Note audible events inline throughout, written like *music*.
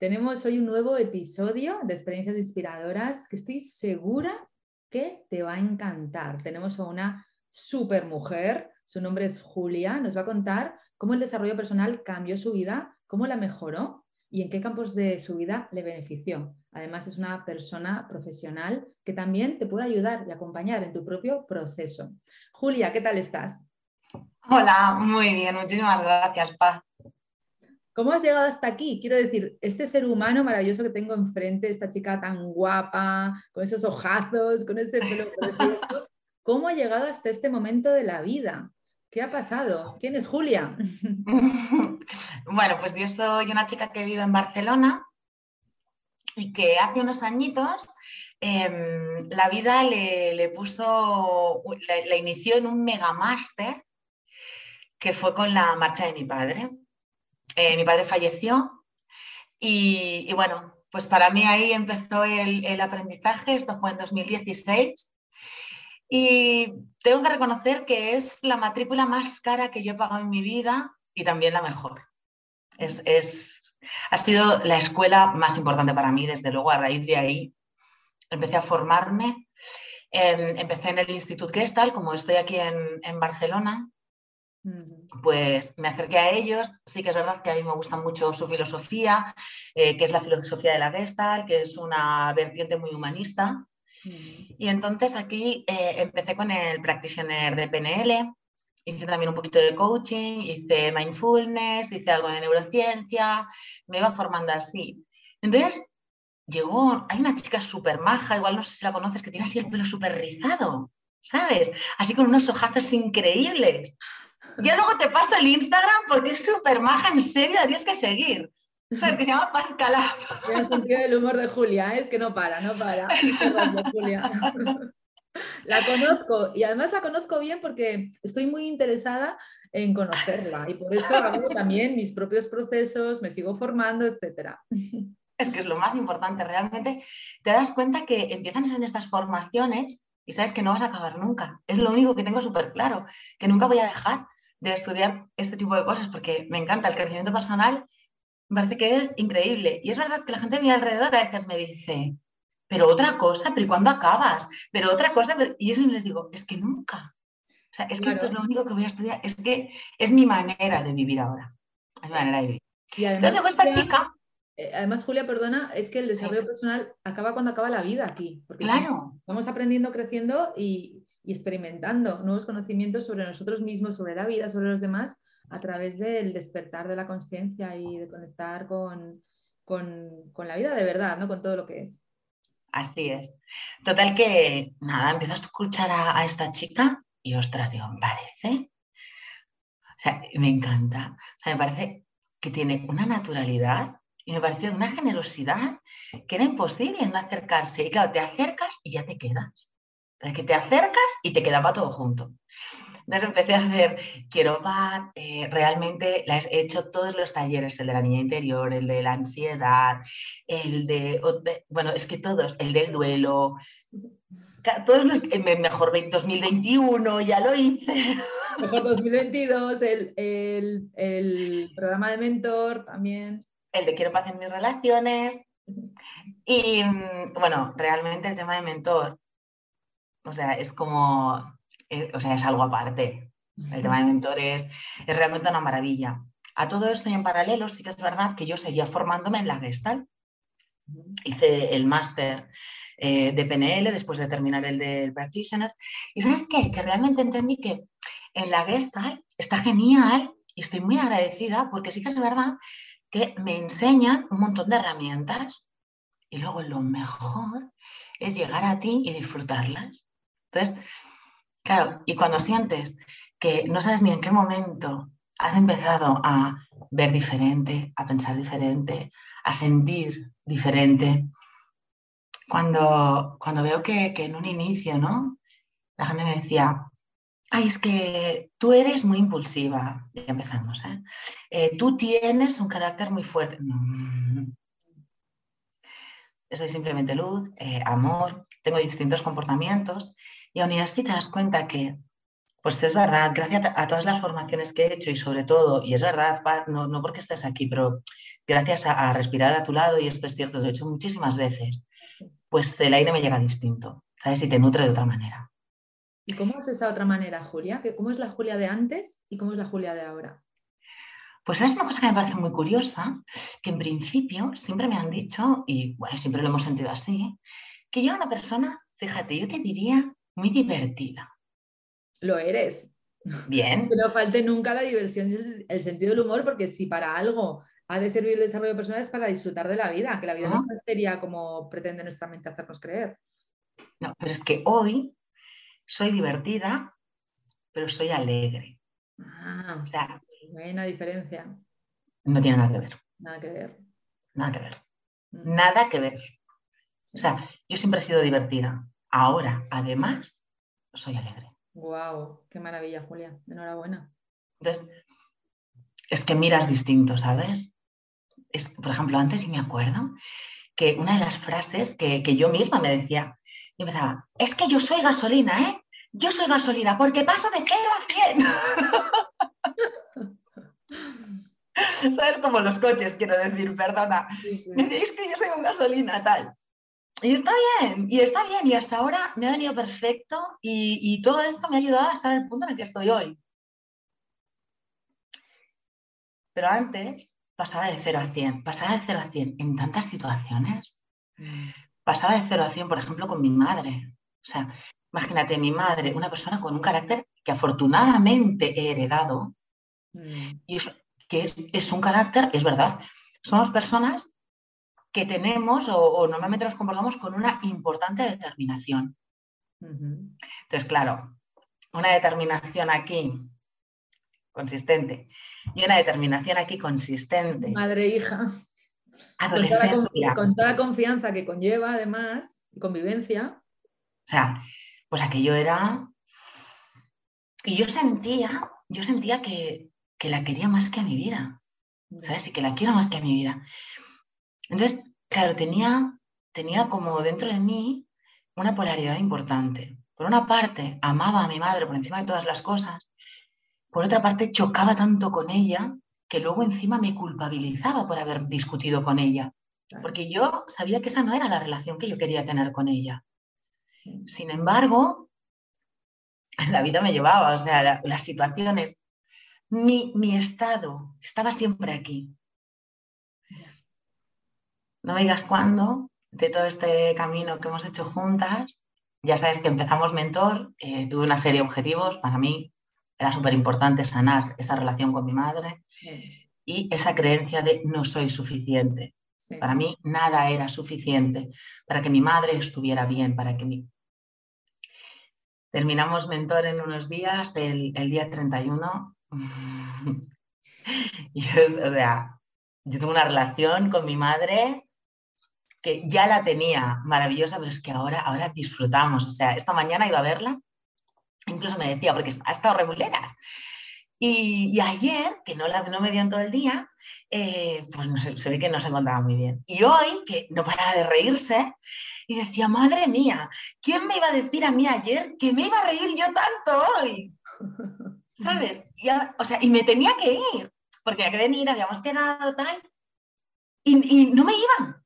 Tenemos hoy un nuevo episodio de experiencias inspiradoras que estoy segura que te va a encantar. Tenemos a una super mujer, su nombre es Julia, nos va a contar cómo el desarrollo personal cambió su vida, cómo la mejoró y en qué campos de su vida le benefició. Además es una persona profesional que también te puede ayudar y acompañar en tu propio proceso. Julia, ¿qué tal estás? Hola, muy bien, muchísimas gracias, Paz. ¿Cómo has llegado hasta aquí? Quiero decir, este ser humano maravilloso que tengo enfrente, esta chica tan guapa, con esos ojazos, con ese pelo *laughs* precioso, ¿cómo ha llegado hasta este momento de la vida? ¿Qué ha pasado? ¿Quién es Julia? *laughs* Bueno, pues yo soy una chica que vive en Barcelona y que hace unos añitos em, la vida le, puso, la, inició en un mega máster que fue con la marcha de mi padre. Eh, mi padre falleció y, bueno, pues para mí ahí empezó el, aprendizaje, esto fue en 2016 y tengo que reconocer que es la matrícula más cara que yo he pagado en mi vida y también la mejor. Es, es, ha sido la escuela más importante para mí, desde luego, a raíz de ahí empecé a formarme. Em, empecé en el Instituto Gestal, como estoy aquí en, en Barcelona, pues me acerqué a ellos. Sí que es verdad que a mí me gusta mucho su filosofía, eh, que es la filosofía de la Gestalt, que es una vertiente muy humanista. Y entonces aquí eh, empecé con el practitioner de PNL, hice también un poquito de coaching, hice mindfulness, hice algo de neurociencia, me iba formando así. Entonces llegó, hay una chica súper maja, igual no sé si la conoces, que tiene así el pelo súper rizado, ¿sabes? Así con unos ojazos increíbles. Yo luego te paso el Instagram porque es súper maja, en serio, la tienes que seguir. ¿Sabes? Que se llama Paz Calab. el sentido del humor de Julia, ¿eh? es que no para, no para. *laughs* Julia. *laughs* La conozco y además la conozco bien porque estoy muy interesada en conocerla y por eso hago también mis propios procesos, me sigo formando, etc. Es que es lo más importante, realmente te das cuenta que empiezan en estas formaciones y sabes que no vas a acabar nunca. Es lo único que tengo súper claro, que nunca voy a dejar de estudiar este tipo de cosas porque me encanta el crecimiento personal, me parece que es increíble. Y es verdad que la gente a mi alrededor a veces me dice, pero otra cosa, pero ¿y cuándo acabas? Pero otra cosa, y yo les digo, es que nunca. O sea, es que esto es lo único que voy a estudiar, es que es mi manera de vivir ahora. Es mi manera de vivir. Y además, Entonces, esta chica... Eh, además, Julia, perdona, es que el desarrollo personal acaba cuando acaba la vida aquí. Porque claro. Vamos aprendiendo, creciendo y, y experimentando nuevos conocimientos sobre nosotros mismos, sobre la vida, sobre los demás, a través del despertar de la conciencia y de conectar con, la vida de verdad, ¿no? con todo lo que es. Así es. Total que, nada, empiezo a escuchar a, esta chica y ostras, digo, me parece. O sea, me encanta. O sea, me parece que tiene una naturalidad y me parece una generosidad que era imposible no acercarse. Y claro, te acercas y ya te quedas que te acercas y te queda para todo junto. Entonces empecé a hacer Quiero paz, eh, realmente he hecho todos los talleres, el de la niña interior, el de la ansiedad, el de, bueno, es que todos, el del duelo, todos los, mejor 2021, ya lo hice. Mejor *laughs* 2022, el, el, el programa de mentor también. El de Quiero paz en mis relaciones. Y mm, bueno, realmente el tema de mentor o sea, es como, eh, o sea, es algo aparte. El tema de mentores es realmente una maravilla. A todo esto y en paralelo, sí que es verdad que yo seguía formándome en la Gestalt. Hice el máster eh, de PNL después de terminar el del Practitioner. Y sabes qué? Que realmente entendí que en la Gestalt está genial y estoy muy agradecida porque sí que es verdad que me enseñan un montón de herramientas y luego lo mejor es llegar a ti y disfrutarlas. Entonces, claro, y cuando sientes que no sabes ni en qué momento has empezado a ver diferente, a pensar diferente, a sentir diferente, cuando, cuando veo que, que en un inicio, ¿no? La gente me decía, Ay, es que tú eres muy impulsiva. Ya empezamos. ¿eh? Eh, tú tienes un carácter muy fuerte. Soy simplemente luz, eh, amor, tengo distintos comportamientos y aún así te das cuenta que, pues es verdad, gracias a, todas las formaciones que he hecho y sobre todo, y es verdad, no, no porque estés aquí, pero gracias a, a, respirar a tu lado, y esto es cierto, lo he hecho muchísimas veces, pues el aire me llega distinto, ¿sabes? Y te nutre de otra manera. ¿Y cómo es esa otra manera, Julia? ¿Cómo es la Julia de antes y cómo es la Julia de ahora? Pues es una cosa que me parece muy curiosa, que en principio siempre me han dicho, y bueno, siempre lo hemos sentido así, que yo era una persona, fíjate, yo te diría muy divertida. Lo eres. Bien. Pero falte nunca la diversión y el sentido del humor, porque si para algo ha de servir el desarrollo personal es para disfrutar de la vida, que la vida no, no sería como pretende nuestra mente hacernos creer. No, pero es que hoy soy divertida, pero soy alegre. Ah, o sea, buena diferencia. No tiene nada que ver. Nada que ver. Nada que ver. Mm. Nada que ver. O sea, yo siempre he sido divertida. Ahora, además, soy alegre. Wow, qué maravilla, Julia. Enhorabuena. Entonces, es que miras distinto, ¿sabes? Es, por ejemplo, antes, y me acuerdo, que una de las frases que, que yo misma me decía, y empezaba, es que yo soy gasolina, ¿eh? Yo soy gasolina porque paso de 0 a 100. *laughs* ¿Sabes? Como los coches, quiero decir, perdona. Me decís que yo soy un gasolina, tal. Y está bien, y está bien, y hasta ahora me ha venido perfecto y, y todo esto me ha ayudado a estar en el punto en el que estoy hoy. Pero antes pasaba de 0 a 100, pasaba de 0 a 100 en tantas situaciones. Pasaba de 0 a 100, por ejemplo, con mi madre. O sea, imagínate, mi madre, una persona con un carácter que afortunadamente he heredado, mm. y que es, un carácter, es verdad, somos personas que tenemos o, normalmente nos comportamos con una importante determinación. Entonces, claro, una determinación aquí consistente y una determinación aquí consistente. Madre hija. Con toda, la confianza que conlleva, además, y convivencia. O sea, pues aquello era. Y yo sentía, yo sentía que, la quería más que a mi vida. ¿Sabes? Y que la quiero más que a mi vida. Entonces, claro, tenía, tenía como dentro de mí una polaridad importante. Por una parte, amaba a mi madre por encima de todas las cosas. Por otra parte, chocaba tanto con ella que luego encima me culpabilizaba por haber discutido con ella, porque yo sabía que esa no era la relación que yo quería tener con ella. Sin embargo, la vida me llevaba, o sea, las situaciones, mi, mi estado estaba siempre aquí. No me digas cuándo, de todo este camino que hemos hecho juntas, ya sabes que empezamos mentor, eh, tuve una serie de objetivos, para mí era súper importante sanar esa relación con mi madre y esa creencia de no soy suficiente. Para mí nada era suficiente para que mi madre estuviera bien, para que mi... Terminamos mentor en unos días, el, día 31. *laughs* y yo, o sea, yo tuve una relación con mi madre que ya la tenía maravillosa, pero es que ahora, ahora disfrutamos. O sea, esta mañana ido a verla Incluso me decía, porque ha estado reguleras. Y, ayer, que no, la, no me vio en todo el día, eh, pues se, ve que no se encontraba muy bien. Y hoy, que no paraba de reírse, y decía, madre mía, ¿quién me iba a decir a mí ayer que me iba a reír yo tanto hoy? *laughs* ¿Sabes? Y, o sea, y me tenía que ir, porque había que venir, habíamos quedado tal, y, y no me iba,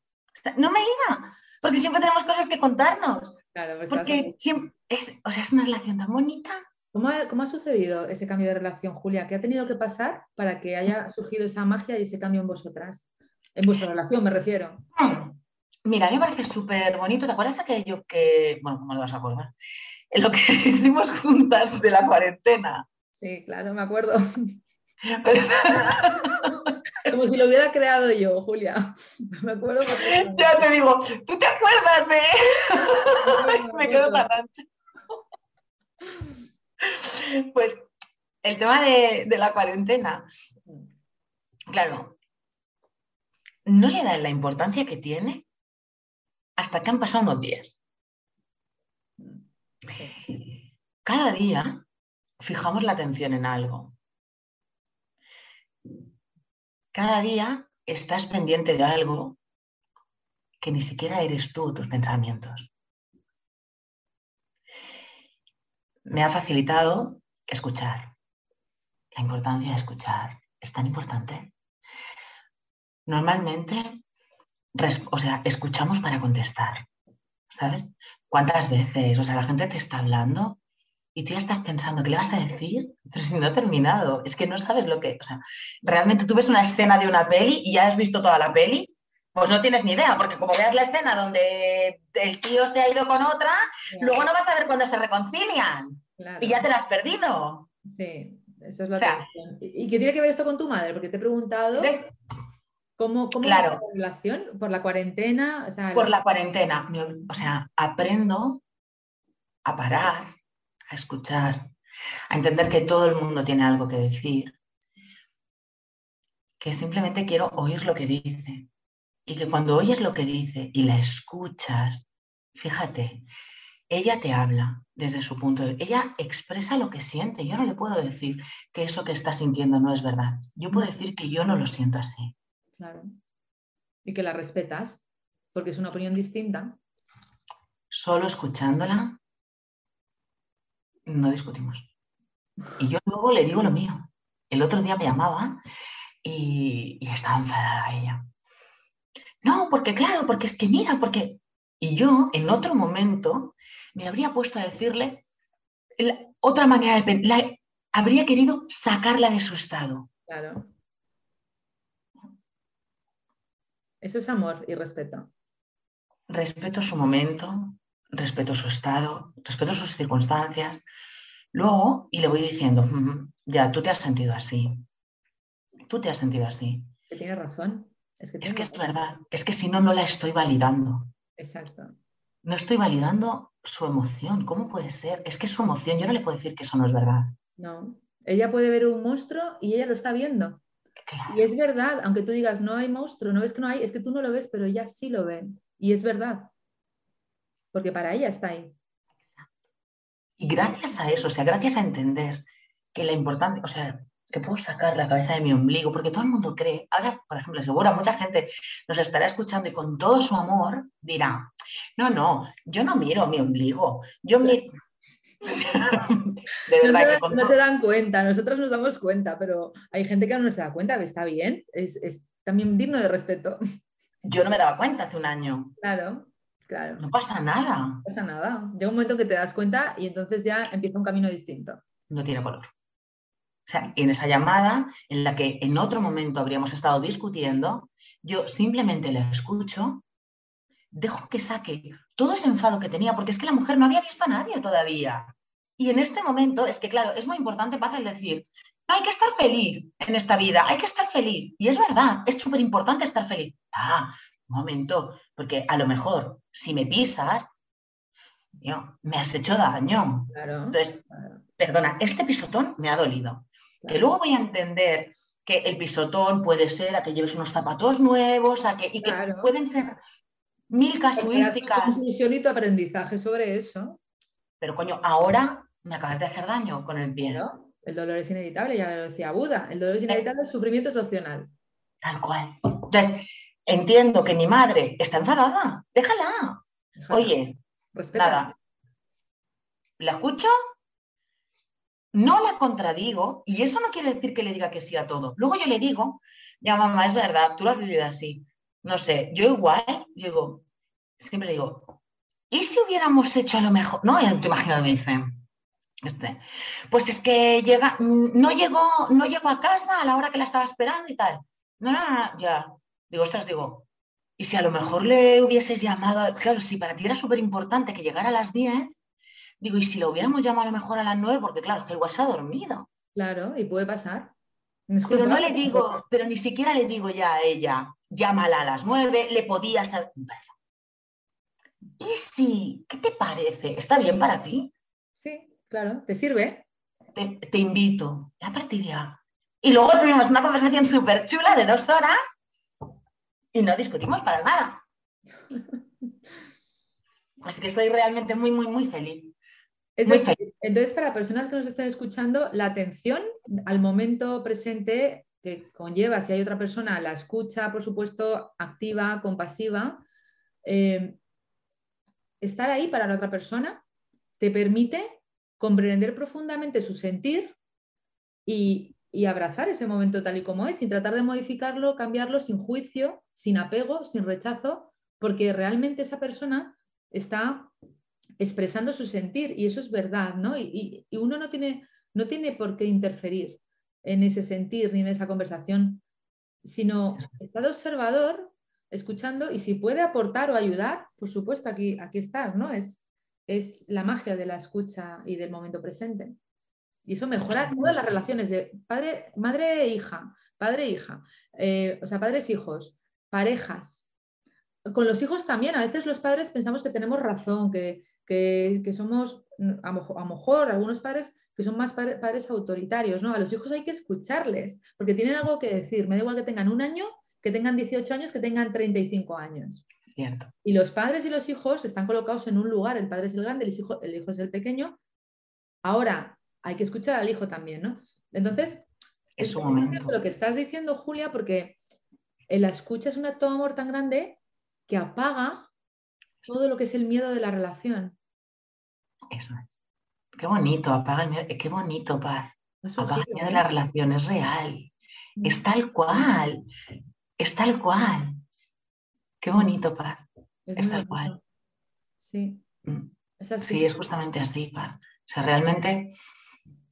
no me iba, porque siempre tenemos cosas que contarnos. Claro, pues porque siempre, es, o sea, es una relación tan bonita. ¿Cómo ha, ¿Cómo ha, sucedido ese cambio de relación, Julia? ¿Qué ha tenido que pasar para que haya surgido esa magia y ese cambio en vosotras? En vuestra relación, me refiero. Mira, a mí me parece súper bonito. ¿Te acuerdas aquello que, bueno, ¿cómo lo vas a acordar? Lo que *laughs* hicimos juntas de la cuarentena. Sí, claro, me acuerdo. Como si lo hubiera creado yo, Julia. *laughs* Me acuerdo. Ya te digo, ¿tú te acuerdas de...? *laughs* me quedo tan ancha. Pues el tema de, de la cuarentena. Claro, no le dan la importancia que tiene hasta que han pasado unos días. Cada día fijamos la atención en algo. Cada día estás pendiente de algo que ni siquiera eres tú, tus pensamientos. Me ha facilitado escuchar. La importancia de escuchar es tan importante. Normalmente o sea, escuchamos para contestar, ¿sabes? ¿Cuántas veces? O sea, la gente te está hablando y tú ya estás pensando, ¿qué le vas a decir? Pero si no ha terminado, es que no sabes lo que, o sea, realmente tú ves una escena de una peli y ya has visto toda la peli, pues no tienes ni idea, porque como veas la escena donde el tío se ha ido con otra, luego no vas a ver cuándo se reconcilian y ya te la has perdido. Sí, eso es lo que... ¿Y qué tiene que ver esto con tu madre? Porque te he preguntado... ¿Cómo, cómo claro. la relación? ¿Por la cuarentena? Por la cuarentena. O sea, aprendo a parar, a escuchar, a entender que todo el mundo tiene algo que decir, que simplemente quiero oír lo que dice. Y que cuando oyes lo que dice y la escuchas, fíjate, ella te habla desde su punto de vista, ella expresa lo que siente. Yo no le puedo decir que eso que está sintiendo no es verdad. Yo puedo decir que yo no lo siento así. Claro. Y que la respetas, porque es una opinión distinta. Solo escuchándola, no discutimos. Y yo luego le digo lo mío. El otro día me llamaba y, estaba enfadada ella. No, porque claro, porque es que mira, porque... Y yo en otro momento me habría puesto a decirle otra manera de pensar, habría querido sacarla de su estado. Claro. Eso es amor y respeto. Respeto su momento, respeto su estado, respeto sus circunstancias. Luego, y le voy diciendo, ya, tú te has sentido así. Tú te has sentido así. Que tiene razón. Es que, es, que es verdad. Es que si no, no la estoy validando. Exacto. No estoy validando su emoción. ¿Cómo puede ser? Es que su emoción, yo no le puedo decir que eso no es verdad. No. Ella puede ver un monstruo y ella lo está viendo. Y es verdad, aunque tú digas no hay monstruo, no ves que no hay, es que tú no lo ves, pero ella sí lo ve. Y es verdad. Porque para ella está ahí. Y gracias a eso, o sea, gracias a entender que la importancia, o sea, que puedo sacar la cabeza de mi ombligo, porque todo el mundo cree, ahora, por ejemplo, seguro mucha gente nos estará escuchando y con todo su amor dirá, no, no, yo no miro mi ombligo, yo miro, *laughs* no, se, dan cuenta, nosotros nos damos cuenta, pero hay gente que no se da cuenta, está bien, es, también digno de respeto. Yo no me daba cuenta hace un año. Claro, claro. No pasa nada. No pasa nada. Llega un momento en que te das cuenta y entonces ya empieza un camino distinto. No tiene color. O sea, en esa llamada en la que en otro momento habríamos estado discutiendo, yo simplemente la escucho, dejo que saque todo ese enfado que tenía, porque es que la mujer no había visto a nadie todavía. Y en este momento es que, claro, es muy importante, Paz, el decir, hay que estar feliz en esta vida, hay que estar feliz. Y es verdad, es súper importante estar feliz. Ah, un momento, porque a lo mejor si me pisas, me has hecho daño. Entonces, perdona, este pisotón me ha dolido. Que luego voy a entender que el pisotón puede ser a que lleves unos zapatos nuevos, a que, y que pueden ser mil casuísticas. Un tu aprendizaje sobre eso. Pero coño, ahora me acabas de hacer daño con el pie. El dolor es inevitable, ya lo decía Buda. El dolor es inevitable, el sufrimiento es opcional. Tal cual. Entonces, entiendo que mi madre está enfadada. Déjala. Oye, nada. ¿La escucho? No la contradigo y eso no quiere decir que le diga que sí a todo. Luego yo le digo, ya mamá, es verdad, tú lo has vivido así. No sé, yo igual, digo, siempre digo, ¿y si hubiéramos hecho a lo mejor? No, ya te imaginas, me dicen, este, pues es que llega, no llegó, no llegó a casa a la hora que la estaba esperando y tal. No, no, no, ya. Digo, ostras, digo, Y si a lo mejor le hubieses llamado, claro, si para ti era súper importante que llegara a las 10, digo, ¿y si lo hubiéramos llamado a lo mejor a las 9? Porque claro, es que igual se ha dormido. Claro, y puede pasar. pero no le digo, pero ni siquiera le digo ya a ella, llámala a las 9, le podías... ¿Y si? ¿Qué te parece? ¿Está bien para ti? Sí, claro, ¿te sirve? Te, invito. a partir ya. Y luego tuvimos una conversación súper chula de dos horas y no discutimos para nada. Así que estoy realmente muy, muy, muy feliz. Entonces, para personas que nos estén escuchando, la atención al momento presente que conlleva, si hay otra persona, la escucha, por supuesto, activa, compasiva, eh, estar ahí para la otra persona te permite comprender profundamente su sentir y, abrazar ese momento tal y como es, sin tratar de modificarlo, cambiarlo, sin juicio, sin apego, sin rechazo, porque realmente esa persona está expresando su sentir y eso es verdad, ¿no? Y, uno no tiene, no tiene por qué interferir en ese sentir ni en esa conversación, sino está de observador escuchando y si puede aportar o ayudar, por supuesto, aquí, aquí está, ¿no? Es, es la magia de la escucha y del momento presente. Y eso mejora todas las relaciones de padre, madre e hija, padre e hija, eh, o sea, padres hijos, parejas. Con los hijos también, a veces los padres pensamos que tenemos razón, que, somos, a lo mejor algunos padres que son más padres, autoritarios, ¿no? A los hijos hay que escucharles, porque tienen algo que decir. Me da igual que tengan un año que tengan 18 años, que tengan 35 años. Cierto. Y los padres y los hijos están colocados en un lugar, el padre es el grande, el hijo, el hijo es el pequeño. Ahora, hay que escuchar al hijo también, ¿no? Entonces, es un momento. Lo que estás diciendo, Julia, porque la escucha es un acto de amor tan grande que apaga todo lo que es el miedo de la relación. Eso es. Qué bonito, apaga el miedo, qué bonito, paz. Apaga el miedo de la relación, es real. Mm. Es tal cual. Es tal cual. Qué bonito, Paz. Es, tal cual. Sí. Mm. Sí, es justamente así, Paz. O sea, realmente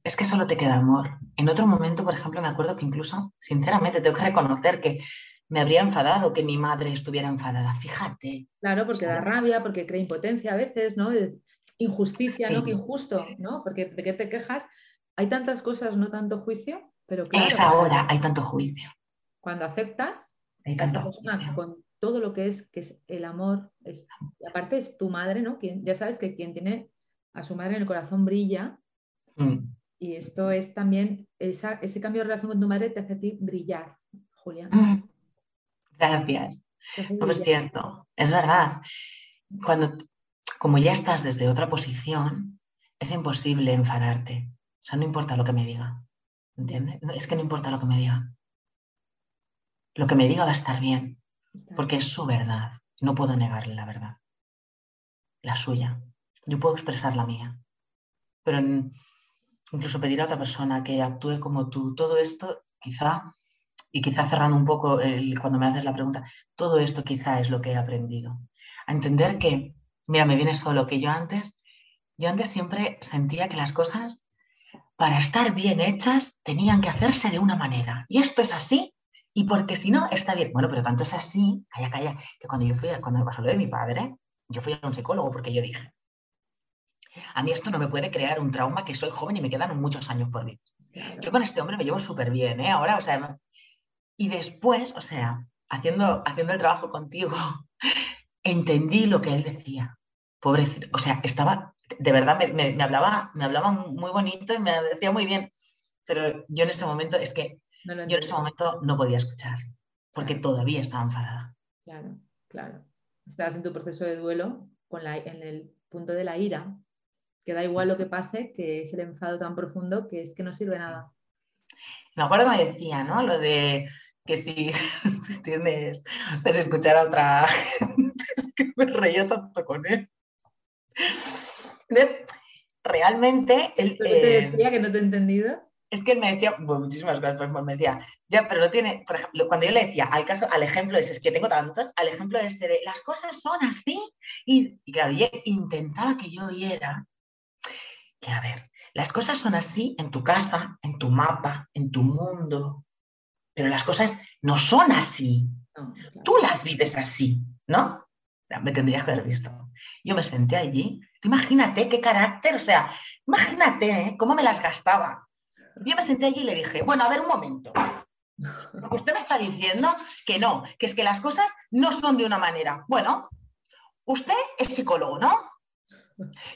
es que solo te queda amor. En otro momento, por ejemplo, me acuerdo que incluso, sinceramente, tengo que reconocer que me habría enfadado que mi madre estuviera enfadada. Fíjate. Claro, porque da rabia, porque crea impotencia a veces, ¿no? Injusticia, ¿no? Que injusto, ¿no? Porque de qué te quejas. Hay tantas cosas, no tanto juicio, pero claro. Es ahora, hay tanto juicio cuando aceptas con todo lo que es, que es el amor, es, aparte es tu madre, ¿no? Quien, ya sabes que quien tiene a su madre en el corazón brilla. Mm. Y esto es también, ese cambio de relación con tu madre te hace a ti brillar, Julia. Gracias. No es cierto, es verdad. Cuando, como ya estás desde otra posición, es imposible enfadarte. O sea, no importa lo que me diga. ¿Entiendes? Es que no importa lo que me diga lo que me diga va a estar bien, porque es su verdad. No puedo negarle la verdad, la suya. Yo puedo expresar la mía, pero incluso pedir a otra persona que actúe como tú, todo esto quizá, y quizá cerrando un poco cuando me haces la pregunta, todo esto quizá es lo que he aprendido. A entender que, mira, me viene solo que yo antes, yo antes siempre sentía que las cosas para estar bien hechas tenían que hacerse de una manera. Y esto es así y porque si no, está bien. Bueno, pero tanto es así, calla, calla, que cuando yo fui, cuando me pasó lo de mi padre, yo fui a un psicólogo porque yo dije, a mí esto no me puede crear un trauma que soy joven y me quedan muchos años por vivir. Yo con este hombre me llevo súper bien, ¿eh? Ahora, o sea, y después, o sea, haciendo, haciendo el trabajo contigo, *laughs* entendí lo que él decía. Pobrecito, o sea, estaba, de verdad, me, me, hablaba, me hablaba muy bonito y me decía muy bien, pero yo en ese momento es que yo en ese momento no podía escuchar, porque todavía estaba enfadada. Claro, claro. Estabas en tu proceso de duelo con la, en el punto de la ira, que da igual lo que pase, que es el enfado tan profundo que es que no sirve nada. Me acuerdo que me decía, ¿no? Lo de que si, *laughs* tienes, o sea, si escuchar a otra gente, *laughs* es que me reía tanto con él. realmente... El, te eh, decía que no te he entendido? es que él me decía, muchísimas cosas, pues me decía, ya, pero no tiene, por ejemplo, cuando yo le decía, al caso, al ejemplo ese, es que tengo tantos, al ejemplo este de, las cosas son así, y, claro, yo intentaba que yo oyera que, a ver, las cosas son así en tu casa, en tu mapa, en tu mundo, pero las cosas no son así Tú las vives así, ¿no? Me tendrías que haber visto. Yo me senté allí. Imagínate qué carácter, o sea, imagínate ¿eh? cómo me las gastaba. Yo me senté allí y le dije, bueno, a ver un momento. Usted me está diciendo que no, que es que las cosas no son de una manera. Bueno, usted es psicólogo, ¿no?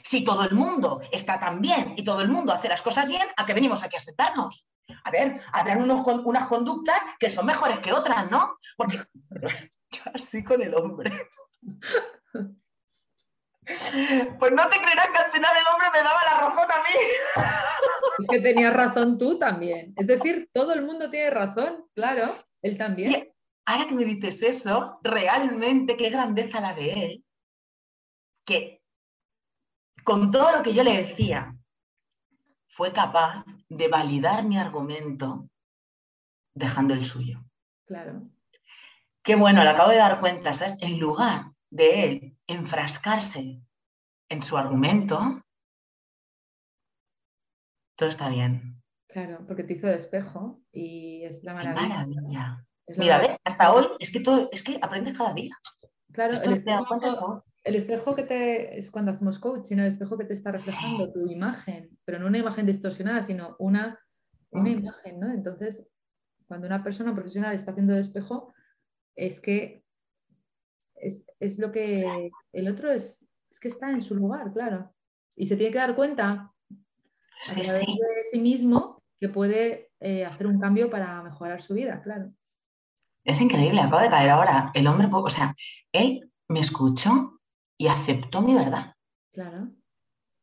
Si todo el mundo está tan bien y todo el mundo hace las cosas bien, ¿a qué venimos aquí a sentarnos? A ver, habrán unos, unas conductas que son mejores que otras, ¿no? Porque *laughs* yo así con el hombre. Pues no te creerás que al final el hombre me daba la razón a mí. Es que tenías razón tú también. Es decir, todo el mundo tiene razón, claro, él también. ahora que me dices eso, realmente qué grandeza la de él, que con todo lo que yo le decía, fue capaz de validar mi argumento dejando el suyo. Claro. Qué bueno, le acabo de dar cuenta, ¿sabes? En lugar de él enfrascarse en su argumento, todo está bien. Claro, porque te hizo de espejo y es la maravilla. maravilla. Mira, ¿ves? Hasta hoy es que, todo, es que aprendes cada día. Claro, el espejo, el espejo, que te es cuando hacemos coaching, el espejo que te está reflejando tu imagen, pero no una imagen distorsionada, sino una, una mm. imagen, ¿no? Entonces, cuando una persona profesional está haciendo de espejo, es que es, lo que el otro es, es que está en su lugar, claro. Y se tiene que dar cuenta de sí mismo que puede eh, hacer un cambio para mejorar su vida, claro. Es increíble, acabo de caer ahora. El hombre, o sea, él me escuchó y aceptó mi verdad. Claro,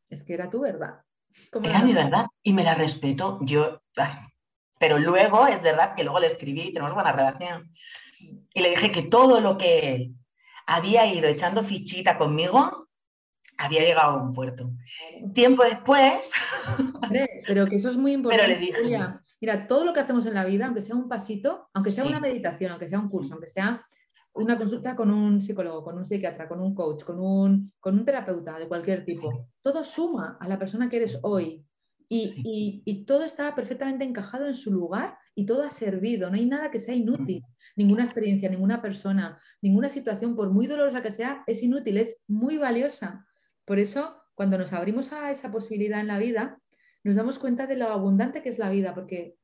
es que era tu verdad. Era mi verdad y me la respeto. Yo, pero luego es verdad que luego le escribí y tenemos buena relación. Y le dije que todo lo que había ido echando fichita conmigo, había llegado a un puerto. Tiempo después. *laughs* pero que eso es muy importante. Pero le dije. mira, todo lo que hacemos en la vida, aunque sea un pasito, aunque sea una meditación, aunque sea un curso, aunque sea una consulta con un psicólogo, con un psiquiatra, con un coach, con un, con un terapeuta de cualquier tipo, todo suma a la persona que eres hoy. Y, y, todo está perfectamente encajado en su lugar y todo ha servido, no hay nada que sea inútil. Ninguna experiencia, ninguna persona, ninguna situación, por muy dolorosa que sea, es inútil, es muy valiosa. Por eso, cuando nos abrimos a esa posibilidad en la vida, nos damos cuenta de lo abundante que es la vida, porque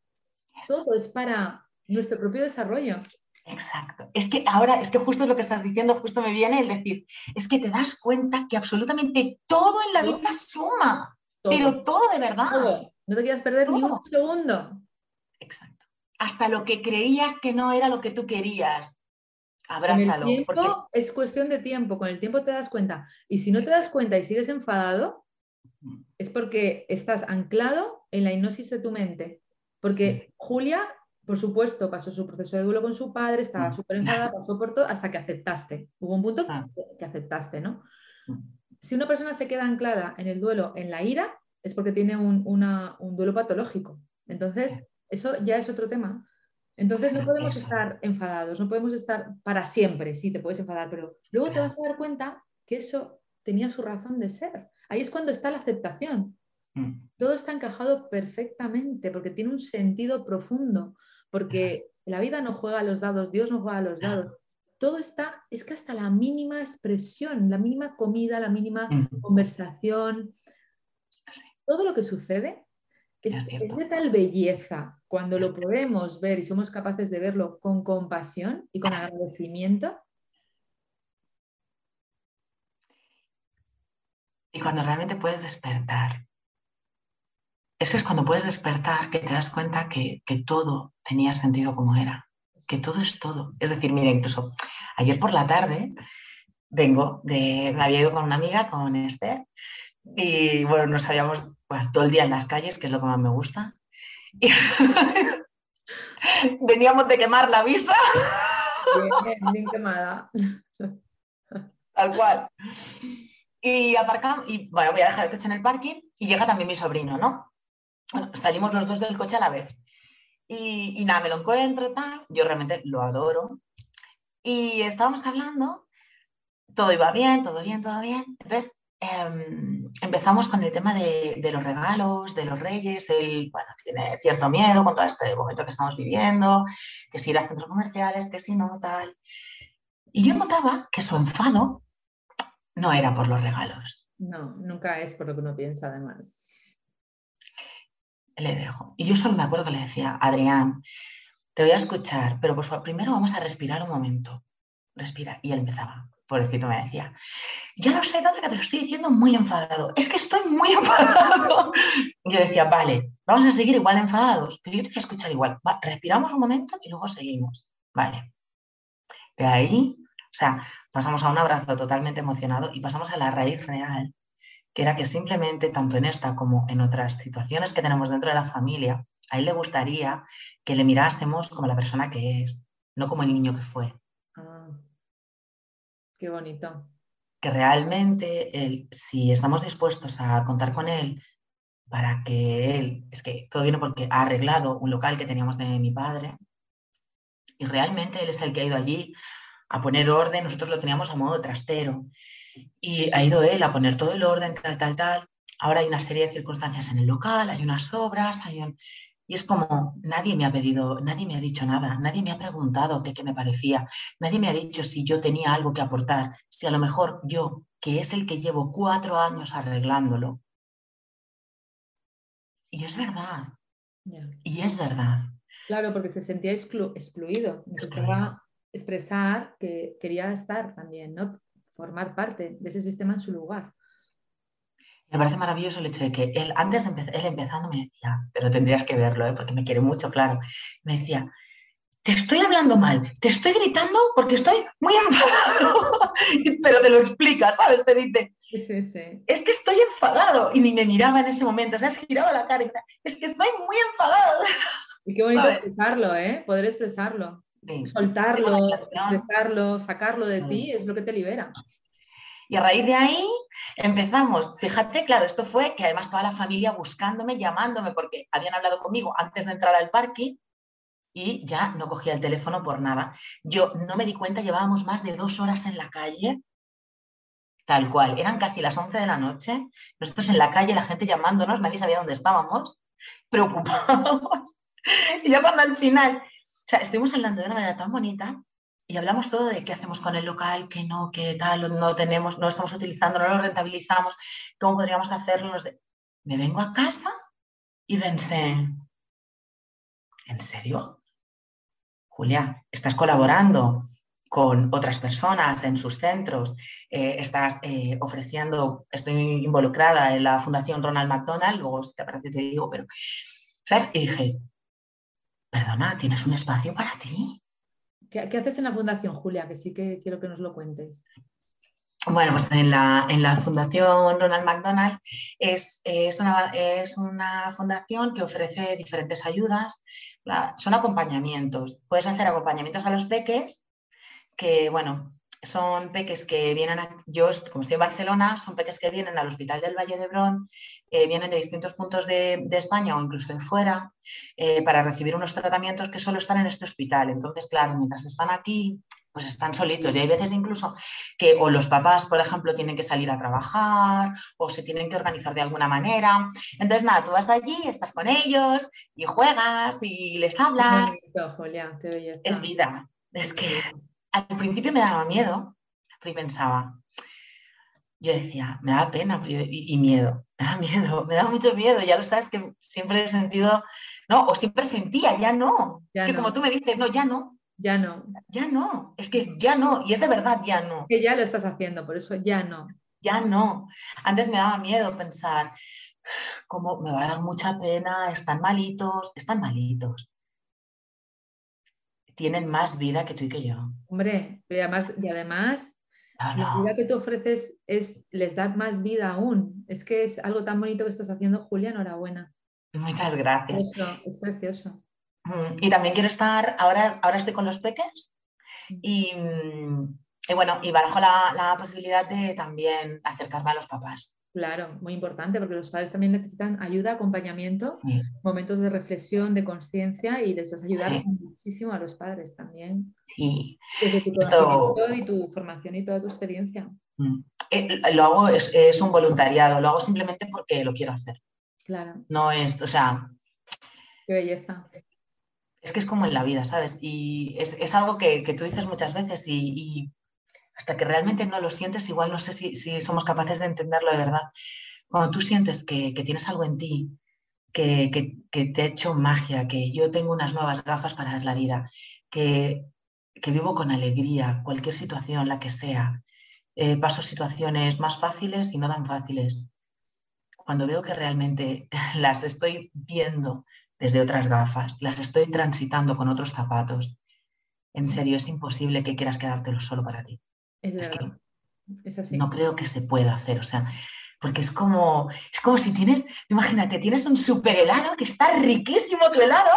todo es para nuestro propio desarrollo. Exacto. Es que ahora, es que justo lo que estás diciendo, justo me viene el decir, es que te das cuenta que absolutamente todo en la vida suma, pero todo de verdad. Todo. No te quieras perder ni un segundo. Exacto hasta lo que creías que no era lo que tú querías. Abrázalo. el tiempo es cuestión de tiempo, con el tiempo te das cuenta. Y si no te das cuenta y sigues enfadado, es porque estás anclado en la hipnosis de tu mente. Porque Julia, por supuesto, pasó su proceso de duelo con su padre, estaba mm. súper enfadada, pasó por todo, hasta que aceptaste. Hubo un punto ah. que aceptaste, ¿no? Mm. Si una persona se queda anclada en el duelo, en la ira, es porque tiene un, un duelo patológico. Entonces, eso ya es otro tema. Entonces no podemos estar enfadados, no podemos estar para siempre, sí, te puedes enfadar, pero luego te vas a dar cuenta que eso tenía su razón de ser. Ahí es cuando está la aceptación. Mm. Todo está encajado perfectamente porque tiene un sentido profundo, porque la vida no juega a los dados, Dios no juega a los dados. Todo está, es que hasta la mínima expresión, la mínima comida, la mínima conversación, todo lo que sucede es, de tal belleza cuando lo podemos ver y somos capaces de verlo con compasión y con agradecimiento. Y cuando realmente puedes despertar. Eso es cuando puedes despertar que te das cuenta que, todo tenía sentido como era, que todo es todo. Es decir, mira, incluso ayer por la tarde vengo de, me había ido con una amiga, con Esther, y bueno, nos habíamos todo el día en las calles, que es lo que más me gusta. *laughs* veníamos de quemar la visa. Bien, bien quemada. Tal cual. Y aparcamos, y bueno, voy a dejar el coche en el parking y llega también mi sobrino, ¿no? Salimos los dos del coche a la vez. Y, y, nada, me lo encuentro, tal. Yo realmente lo adoro. Y estábamos hablando, todo iba bien, todo bien, todo bien. Entonces em, empezamos con el tema de, de, los regalos, de los reyes. Él bueno, tiene cierto miedo con todo este momento que estamos viviendo, que si ir a centros comerciales, que si no, tal. Y yo notaba que su enfado no era por los regalos. No, nunca es por lo que uno piensa, además. Le dejo. Y yo solo me acuerdo que le decía, Adrián, te voy a escuchar, pero por favor, primero vamos a respirar un momento. Respira. Y él empezaba, pobrecito me decía, ya no sé dónde que te lo estoy diciendo muy enfadado. Es que estoy muy *laughs* enfadado. Y yo decía, vale, vamos a seguir igual enfadados, pero yo te voy a escuchar igual. respiramos un momento y luego seguimos. Vale. De ahí, o sea, pasamos a un abrazo totalmente emocionado y pasamos a la raíz real, que era que simplemente, tanto en esta como en otras situaciones que tenemos dentro de la familia, a él le gustaría que le mirásemos como la persona que es, no como el niño que fue. Ah, qué bonito. Que realmente, él, si estamos dispuestos a contar con él para que él, es que todo viene porque ha arreglado un local que teníamos de mi padre, y realmente él es el que ha ido allí a poner orden, nosotros lo teníamos a modo trastero. Y ha ido él a poner todo el orden, tal, tal, tal. Ahora hay una serie de circunstancias en el local, hay unas obras, hay un... Y es como, nadie me ha pedido, nadie me ha dicho nada, nadie me ha preguntado qué, qué me parecía, nadie me ha dicho si yo tenía algo que aportar, si a lo mejor yo, que es el que llevo cuatro años arreglándolo. Y es verdad. Y es verdad. Claro, porque se sentía excluido. Necesitaba expresar que quería estar también, ¿no? Formar parte de ese sistema en su lugar. Me parece maravilloso el hecho de que él, antes de empezar, él empezando me decía, pero tendrías que verlo, ¿eh? porque me quiere mucho, claro. Me decía, te estoy hablando mal, te estoy gritando porque estoy muy *laughs* enfadado. pero te lo explica, ¿sabes? Te dice, sí, sí. es que estoy enfadado. Y ni me miraba en ese momento, o sea, se giraba la cara y decía, es que estoy muy enfadado. Y qué bonito expresarlo, ¿eh? Poder expresarlo. Soltarlo, expresarlo, sacarlo de ti es lo que te libera. Y a raíz de ahí empezamos. Fíjate, claro, esto fue que además toda la familia buscándome, llamándome, porque habían hablado conmigo antes de entrar al parque y ya no cogía el teléfono por nada. Yo no me di cuenta, llevábamos más de dos horas en la calle, tal cual. Eran casi las 11 de la noche, nosotros en la calle, la gente llamándonos, nadie sabía dónde estábamos, preocupados. *laughs* y ya cuando al final, sea, estuvimos hablando de una manera tan bonita y hablamos todo de qué hacemos con el local, qué no, qué tal, no tenemos, no estamos utilizando, no lo rentabilizamos, cómo podríamos hacerlo. Me vengo a casa y pensé, ¿en serio? Julia, estás colaborando con otras personas en sus centros, eh, estás eh, ofreciendo, estoy involucrada en la Fundación Ronald McDonald, luego si te parece te digo, pero, ¿sabes? Y dije, perdona, ¿tienes un espacio para ti? ¿Qué, haces en la fundación, Julia? Que sí que quiero que nos lo cuentes. Bueno, pues en la, Fundación Ronald McDonald es, es, una, fundación que ofrece diferentes ayudas, son acompañamientos. Puedes hacer acompañamientos a los peques, que bueno, son peques que vienen, a, yo como estoy en Barcelona, son peques que vienen al Hospital del Valle de Brón, eh, vienen de distintos puntos de, España o incluso de fuera, eh, para recibir unos tratamientos que solo están en este hospital. Entonces, claro, mientras están aquí, pues están solitos. Y hay veces incluso que o los papás, por ejemplo, tienen que salir a trabajar o se tienen que organizar de alguna manera. Entonces, nada, tú vas allí, estás con ellos y juegas y les hablas. es vida. Es que al principio me daba miedo, y pensaba, yo decía, me da pena y, miedo, *laughs* me da miedo, me da mucho miedo, ya lo sabes que siempre he sentido, no, o siempre sentía, ya no. es que como tú me dices, no, ya no. Ya no. Ya no, es que ya no, y es de verdad, ya no. Que ya lo estás haciendo, por eso ya no. Ya no. Antes me daba miedo pensar, como me va a dar mucha pena, están malitos, están malitos tienen más vida que tú y que yo. Hombre, y además, y además la vida que tú ofreces es, les da más vida aún. Es que es algo tan bonito que estás haciendo, Julia, enhorabuena. Muchas gracias. es precioso. Mm, y también quiero estar, ahora, ahora estoy con los peques y, mm, y bueno, y barajo la, la posibilidad de también acercarme a los papás. Claro, muy importante porque los padres también necesitan ayuda, acompañamiento, momentos de reflexión, de conciencia y les vas a ayudar muchísimo a los padres también. Sí. Desde tu conocimiento y tu formación y toda tu experiencia. Mm. eh, lo hago, es, un voluntariado, lo hago simplemente porque lo quiero hacer. Claro. No es, o sea... Qué belleza. Es que es como en la vida, ¿sabes? Y es, algo que, tú dices muchas veces y, hasta que realmente no lo sientes, igual no sé si, somos capaces de entenderlo de verdad. Cuando tú sientes que, tienes algo en ti que, que, te ha hecho magia, que yo tengo unas nuevas gafas para la vida, que, vivo con alegría, cualquier situación, la que sea, eh, paso situaciones más fáciles y no tan fáciles. Cuando veo que realmente *laughs* las estoy viendo desde otras gafas, las estoy transitando con otros zapatos, en serio es imposible que quieras quedártelo solo para ti. Es, que es así. No creo que se pueda hacer, o sea, porque es como, es como si tienes, imagínate, tienes un super helado que está riquísimo tu helado,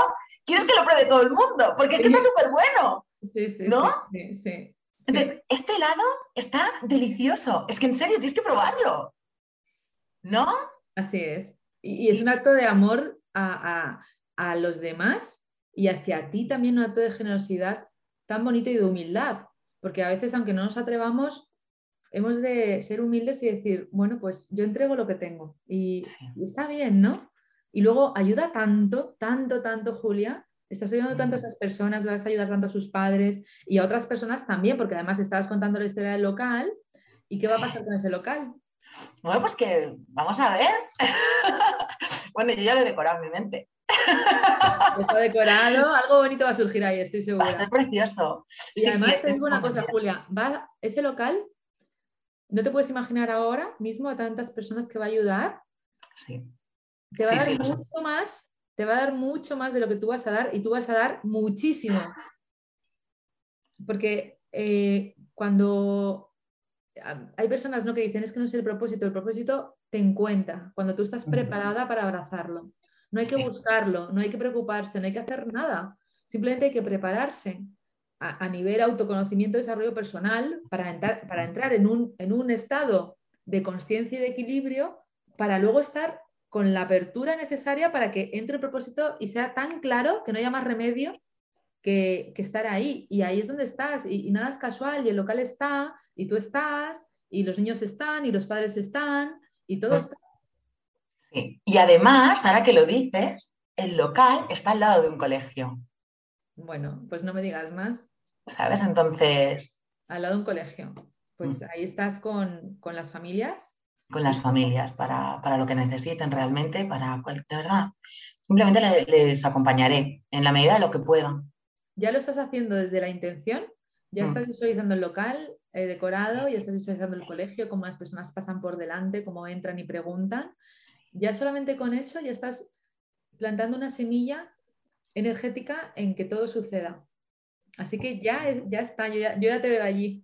quieres que lo pruebe todo el mundo, porque está súper bueno. Sí, sí, ¿no? sí, sí, Entonces, este helado está delicioso, es que en serio tienes que probarlo, ¿no? Así es. Y, es un acto de amor a, a los demás y hacia ti también un acto de generosidad tan bonito y de humildad, porque a veces, aunque no nos atrevamos, hemos de ser humildes y decir, bueno, pues yo entrego lo que tengo y, está bien, ¿no? Y luego ayuda tanto, tanto, tanto, Julia. Estás ayudando tanto a esas personas, vas a ayudar tanto a sus padres y a otras personas también, porque además estabas contando la historia del local. ¿Y qué va a pasar con ese local? Bueno, pues que vamos a ver. *laughs* bueno, yo ya lo he decorado en mi mente. *laughs* Está decorado, algo bonito va a surgir ahí, estoy segura. Va a ser precioso. Y además te digo una cosa, Julia, va, ese local no te puedes imaginar ahora mismo a tantas personas que va a ayudar. Sí. Te va a dar mucho más, te va a dar mucho más de lo que tú vas a dar y tú vas a dar muchísimo. Porque eh, cuando hay personas ¿no? que dicen es que no es el propósito, el propósito te encuentra cuando tú estás preparada para abrazarlo. No hay que buscarlo, no hay que preocuparse, no hay que hacer nada. Simplemente hay que prepararse a, nivel autoconocimiento y desarrollo personal para entrar, para entrar en, un, en un estado de conciencia y de equilibrio para luego estar con la apertura necesaria para que entre el propósito y sea tan claro que no haya más remedio que, estar ahí. Y ahí es donde estás. Y, nada es casual. Y el local está, y tú estás, y los niños están, y los padres están, y todo está. Sí. Y además, ahora que lo dices, el local está al lado de un colegio. Bueno, pues no me digas más. ¿Sabes? Entonces... Al lado de un colegio. Pues mm. ahí estás con, las familias. Con las familias, para, lo que necesiten realmente, para de verdad. Simplemente les, acompañaré en la medida de lo que pueda. ¿Ya lo estás haciendo desde la intención? ¿Ya mm. estás visualizando el local eh, decorado? ¿Ya estás visualizando el colegio? ¿Cómo las personas pasan por delante? ¿Cómo entran y preguntan? Ya solamente con eso ya estás plantando una semilla energética en que todo suceda. Así que ya, ya está, yo ya, te veo allí.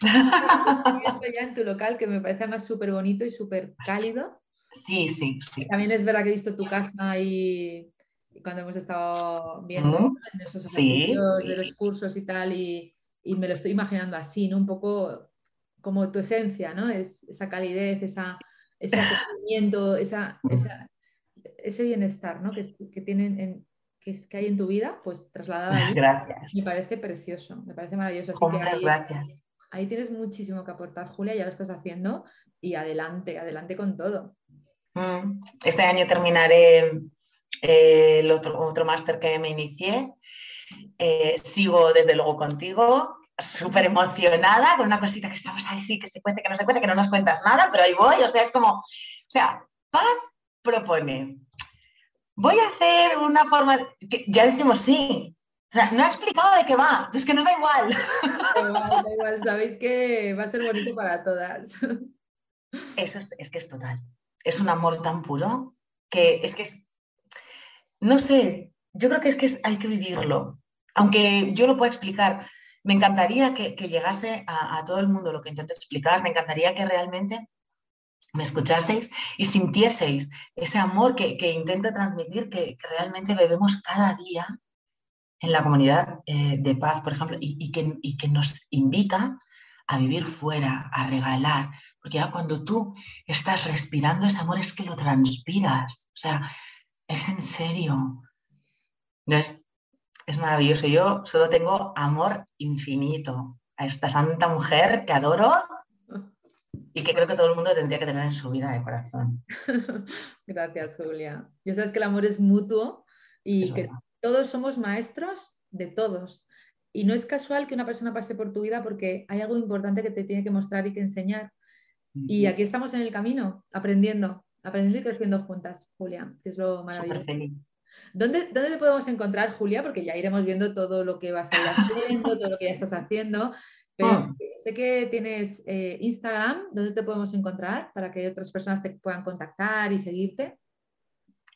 *laughs* ya en tu local, que me parece además súper bonito y súper cálido. Sí, sí, sí. También es verdad que he visto tu casa y cuando hemos estado viendo en esos ejercicios de los cursos y tal, y, me lo estoy imaginando así, ¿no? Un poco como tu esencia, ¿no? Es, esa calidez, esa, ese acogimiento, esa, ese bienestar, ¿no? Que, que tienen en, que, hay en tu vida, pues trasladada ahí. Gracias. Me parece precioso, me parece maravilloso. Muchas ahí, gracias. Ahí tienes muchísimo que aportar, Julia, ya lo estás haciendo y adelante, adelante con todo. Mm, este año terminaré eh, el otro, otro máster que me inicié. Eh, sigo desde luego contigo, súper emocionada con una cosita que estamos ahí, sí, que se cuente, que no se cuente, que no nos cuentas nada, pero ahí voy, o sea, es como, o sea, Paz propone voy a hacer una forma, que ya decimos sí. O sea, no ha explicado de qué va, es que nos da igual. Da igual, da igual, sabéis que va a ser bonito para todas. Eso es, que es total. Es un amor tan puro que es que es, no sé, yo creo que es que hay que vivirlo. Aunque yo lo pueda explicar, me encantaría que, llegase a, todo el mundo lo que intento explicar, me encantaría que realmente me escuchaseis y sintieseis ese amor que, que intento transmitir, que, realmente bebemos cada día en la comunidad eh, de paz, por ejemplo, y, que, y, que, nos invita a vivir fuera, a regalar, porque ya cuando tú estás respirando ese amor es que lo transpiras, o sea, es en serio. Entonces, es maravilloso. Yo solo tengo amor infinito a esta santa mujer que adoro y que creo que todo el mundo tendría que tener en su vida de corazón. *laughs* Gracias, Julia. Ya sabes que el amor es mutuo y que todos somos maestros de todos. Y no es casual que una persona pase por tu vida porque hay algo importante que te tiene que mostrar y que enseñar. Y aquí estamos en el camino, aprendiendo, aprendiendo y creciendo juntas, Julia, que es lo maravilloso. ¿Dónde, ¿Dónde te podemos encontrar, Julia? Porque ya iremos viendo todo lo que vas a ir haciendo, todo lo que ya estás haciendo. Pero ah. sé que tienes eh, Instagram, ¿dónde te podemos encontrar para que otras personas te puedan contactar y seguirte?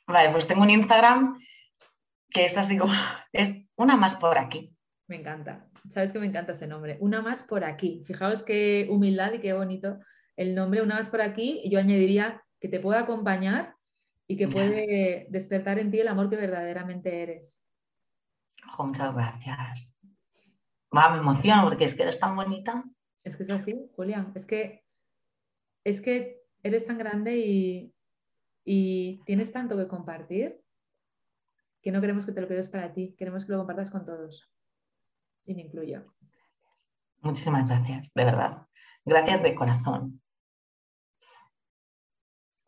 Vale, pues tengo un Instagram que es así como, *laughs* es una más por aquí. Me encanta, sabes que me encanta ese nombre, una más por aquí. Fijaos qué humildad y qué bonito el nombre, una más por aquí. Y yo añadiría que te pueda acompañar y que puede despertar en ti el amor que verdaderamente eres. muchas gracias. me emociono porque es que eres tan bonita. Es que es así, Julia. Es que, es que eres tan grande y, y tienes tanto que compartir que no queremos que te lo quedes para ti, queremos que lo compartas con todos. Y me incluyo. Muchísimas gracias, de verdad. Gracias de corazón.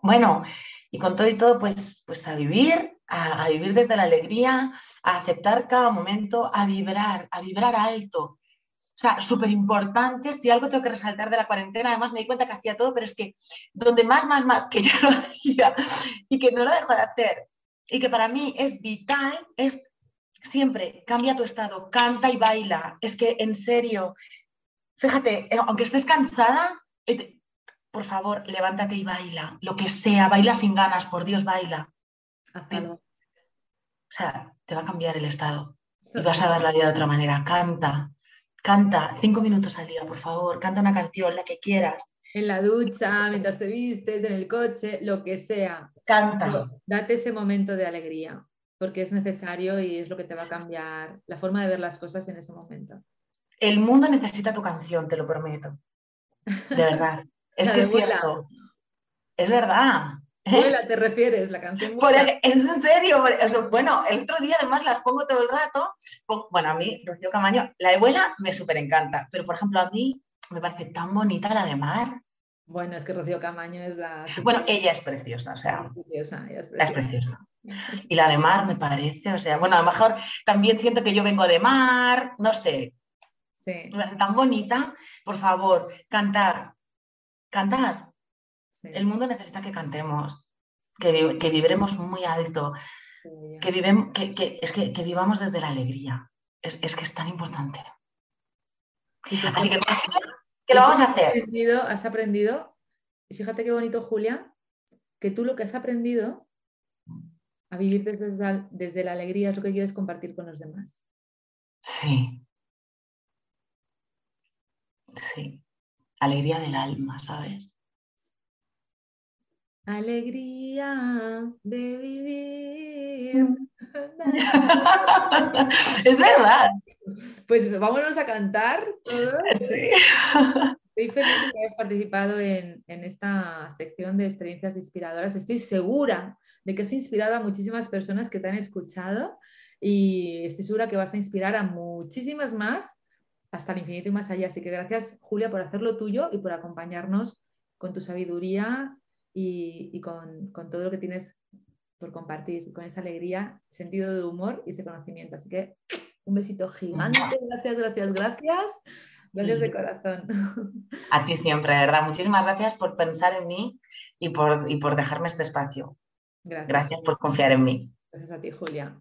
Bueno, y con todo y todo, pues, pues a vivir, a, vivir desde la alegría, a aceptar cada momento, a vibrar, a vibrar alto. O sea, súper importante, si algo tengo que resaltar de la cuarentena, además me di cuenta que hacía todo, pero es que donde más, más, más, que *laughs* ya lo hacía y que no lo dejo de hacer, y que para mí es vital, es siempre cambia tu estado, canta y baila. Es que en serio, fíjate, eh, aunque estés cansada, eh, por favor, levántate y baila, lo que sea, baila sin ganas, por Dios, baila. O sea, te va a cambiar el estado y vas a ver la vida de otra manera. Canta, canta cinco minutos al día, por favor, canta una canción, la que quieras. En la ducha, mientras te vistes, en el coche, lo que sea. Canta. date ese momento de alegría, porque es necesario y es lo que te va a cambiar la forma de ver las cosas en ese momento. El mundo necesita tu canción, te lo prometo. De verdad. *laughs* Es que es cierto. Es verdad. Vuela, te refieres, la canción. es en serio. bueno, el otro día además las pongo todo el rato. Bueno, a mí, Rocío Camaño, la de vuela me súper encanta. Pero, por ejemplo, a mí me parece tan bonita la de mar. Bueno, es que Rocío Camaño es la. Bueno, ella es preciosa, o sea. es preciosa, ella es preciosa. es preciosa. Y la de mar me parece, o sea, bueno, a lo mejor también siento que yo vengo de mar, no sé. Sí. Me parece tan bonita. Por favor, cantar, cantar. El mundo necesita que cantemos, que, que vibremos muy alto, que, vivemos, que, es que, vivamos desde la alegría. Es, que es tan importante. Así que, ¿qué lo vamos a hacer? Has aprendido, has aprendido, y fíjate qué bonito, Julia, que tú lo que has aprendido a vivir desde, desde la alegría es lo que quieres compartir con los demás. Sí. Sí alegría del alma, ¿sabes? Alegría de vivir. *laughs* es verdad. Pues vámonos a cantar. Sí. Estoy feliz de que hayas participado en, en, esta sección de experiencias inspiradoras. Estoy segura de que has inspirado a muchísimas personas que te han escuchado y estoy segura que vas a inspirar a muchísimas más hasta el infinito y más allá. Así que gracias, Julia, por hacerlo tuyo y por acompañarnos con tu sabiduría y, con, todo lo que tienes por compartir, con esa alegría, sentido de humor y ese conocimiento. Así que un besito gigante. Gracias, gracias, gracias. Gracias de corazón. *laughs* A ti siempre, de verdad. Muchísimas gracias por pensar en mí y por, y por dejarme este espacio. Gracias. gracias por confiar en mí. Gracias a ti, Julia.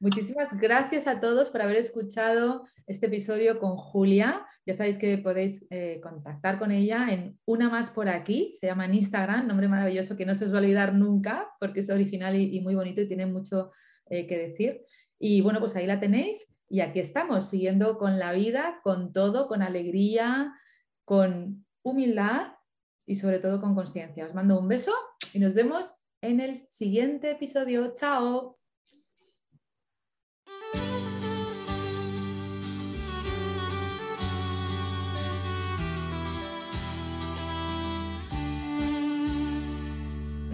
Muchísimas gracias a todos por haber escuchado este episodio con Julia. Ya sabéis que podéis eh, contactar con ella en Una Más por aquí, se llama en Instagram, nombre maravilloso que no se os va a olvidar nunca porque es original y, muy bonito y tiene mucho eh, que decir. Y bueno, pues ahí la tenéis y aquí estamos, siguiendo con la vida, con todo, con alegría, con humildad y sobre todo con conciencia. Os mando un beso y nos vemos en el siguiente episodio. Chao.